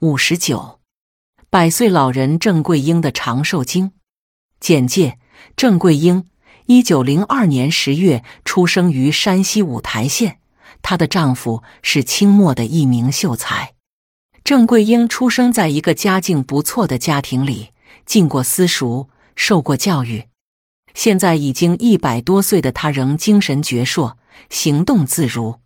五十九，百岁老人郑桂英的长寿经简介：郑桂英，一九零二年十月出生于山西五台县，她的丈夫是清末的一名秀才。郑桂英出生在一个家境不错的家庭里，进过私塾，受过教育。现在已经一百多岁的她，仍精神矍铄，行动自如。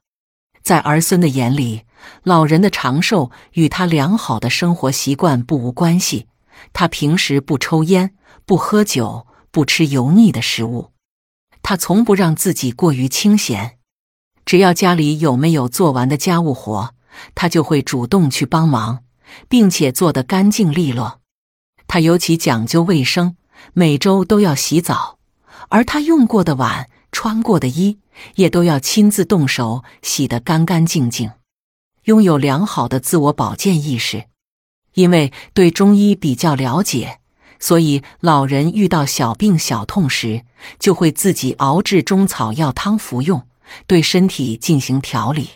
在儿孙的眼里，老人的长寿与他良好的生活习惯不无关系。他平时不抽烟，不喝酒，不吃油腻的食物。他从不让自己过于清闲，只要家里有没有做完的家务活，他就会主动去帮忙，并且做得干净利落。他尤其讲究卫生，每周都要洗澡，而他用过的碗、穿过的衣。也都要亲自动手洗得干干净净，拥有良好的自我保健意识。因为对中医比较了解，所以老人遇到小病小痛时，就会自己熬制中草药汤服用，对身体进行调理。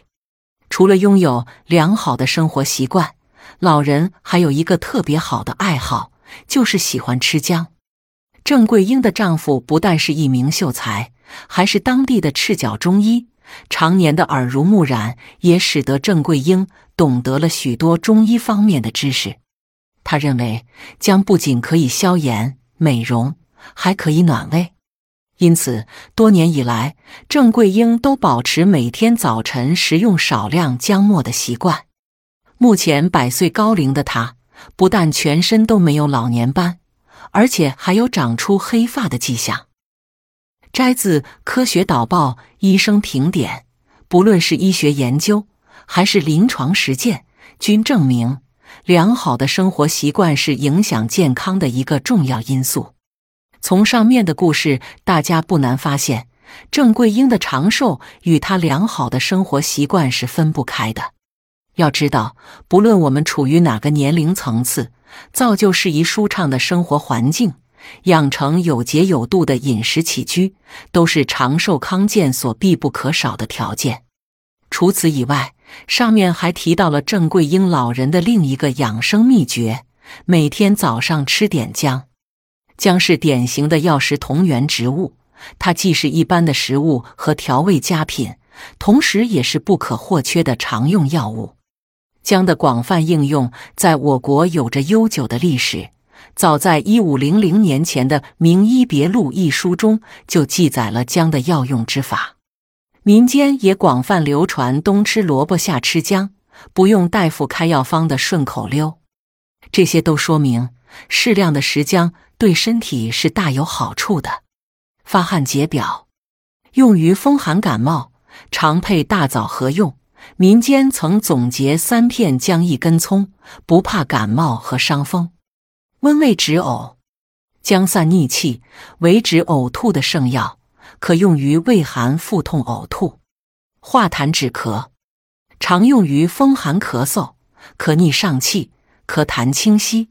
除了拥有良好的生活习惯，老人还有一个特别好的爱好，就是喜欢吃姜。郑桂英的丈夫不但是一名秀才。还是当地的赤脚中医，常年的耳濡目染也使得郑桂英懂得了许多中医方面的知识。他认为姜不仅可以消炎美容，还可以暖胃，因此多年以来，郑桂英都保持每天早晨食用少量姜末的习惯。目前百岁高龄的她，不但全身都没有老年斑，而且还有长出黑发的迹象。摘自《科学导报》医生评点，不论是医学研究还是临床实践，均证明良好的生活习惯是影响健康的一个重要因素。从上面的故事，大家不难发现，郑桂英的长寿与她良好的生活习惯是分不开的。要知道，不论我们处于哪个年龄层次，造就适宜舒畅的生活环境。养成有节有度的饮食起居，都是长寿康健所必不可少的条件。除此以外，上面还提到了郑桂英老人的另一个养生秘诀：每天早上吃点姜。姜是典型的药食同源植物，它既是一般的食物和调味佳品，同时也是不可或缺的常用药物。姜的广泛应用在我国有着悠久的历史。早在一五零零年前的《名医别录》一书中，就记载了姜的药用之法。民间也广泛流传“冬吃萝卜，夏吃姜，不用大夫开药方”的顺口溜。这些都说明，适量的食姜对身体是大有好处的。发汗解表，用于风寒感冒，常配大枣合用。民间曾总结三片姜一根葱，不怕感冒和伤风。温胃止呕，姜散逆气，为止呕吐的圣药，可用于胃寒腹痛、呕吐；化痰止咳，常用于风寒咳嗽，可逆上气，咳痰清晰。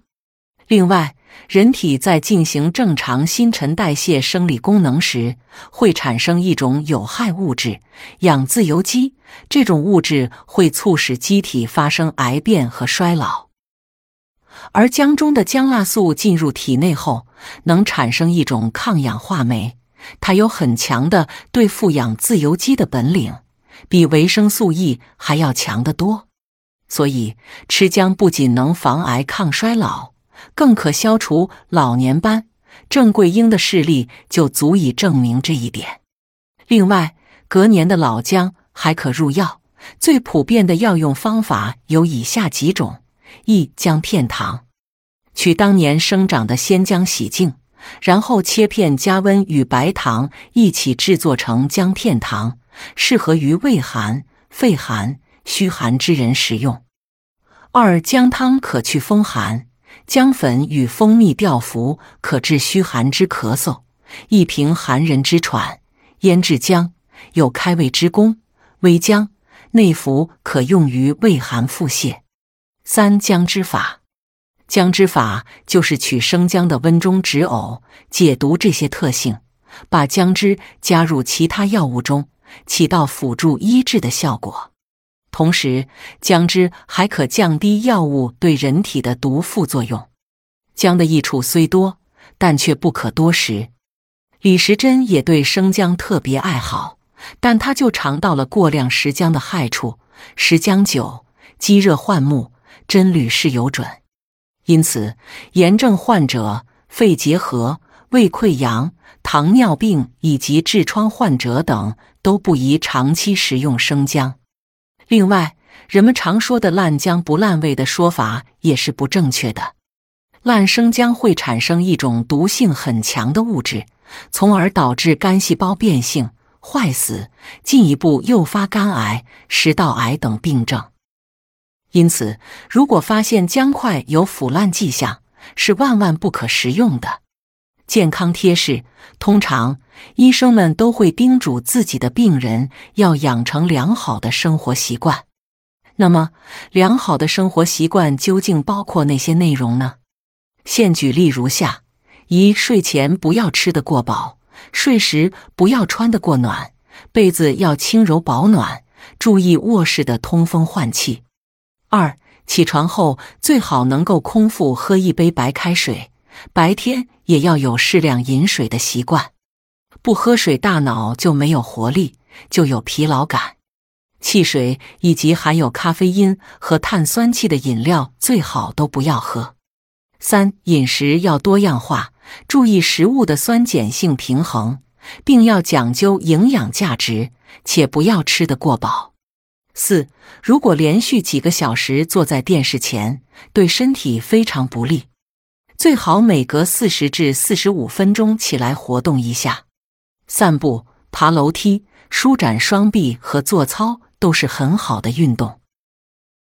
另外，人体在进行正常新陈代谢生理功能时，会产生一种有害物质——氧自由基。这种物质会促使机体发生癌变和衰老。而姜中的姜辣素进入体内后，能产生一种抗氧化酶，它有很强的对付氧自由基的本领，比维生素 E 还要强得多。所以吃姜不仅能防癌抗衰老，更可消除老年斑。郑桂英的视力就足以证明这一点。另外，隔年的老姜还可入药，最普遍的药用方法有以下几种。一姜片糖，取当年生长的鲜姜洗净，然后切片，加温与白糖一起制作成姜片糖，适合于胃寒、肺寒、虚寒之人食用。二姜汤可去风寒，姜粉与蜂蜜调服可治虚寒之咳嗽，一平寒人之喘。腌制姜有开胃之功，微姜内服可用于胃寒腹泻。三姜汁法，姜汁法就是取生姜的温中止呕、解毒这些特性，把姜汁加入其他药物中，起到辅助医治的效果。同时，姜汁还可降低药物对人体的毒副作用。姜的益处虽多，但却不可多食。李时珍也对生姜特别爱好，但他就尝到了过量食姜的害处。食姜久，积热患目，真屡试有准。因此，炎症患者、肺结核、胃溃疡、糖尿病以及痔疮患者等都不宜长期食用生姜。另外，人们常说的“烂姜不烂胃”的说法也是不正确的。烂生姜会产生一种毒性很强的物质，从而导致肝细胞变性、坏死，进一步诱发肝癌、食道癌等病症。因此，如果发现姜块有腐烂迹象，是万万不可食用的。健康贴士：通常，医生们都会叮嘱自己的病人要养成良好的生活习惯。那么，良好的生活习惯究竟包括哪些内容呢？现举例如下：一、睡前不要吃得过饱，睡时不要穿得过暖，被子要轻柔保暖，注意卧室的通风换气。二、起床后最好能够空腹喝一杯白开水，白天也要有适量饮水的习惯。不喝水，大脑就没有活力，就有疲劳感。汽水以及含有咖啡因和碳酸气的饮料最好都不要喝。三、饮食要多样化，注意食物的酸碱性平衡，并要讲究营养价值，且不要吃得过饱。四、如果连续几个小时坐在电视前，对身体非常不利，最好每隔四十至四十五分钟起来活动一下，散步、爬楼梯、舒展双臂和做操都是很好的运动。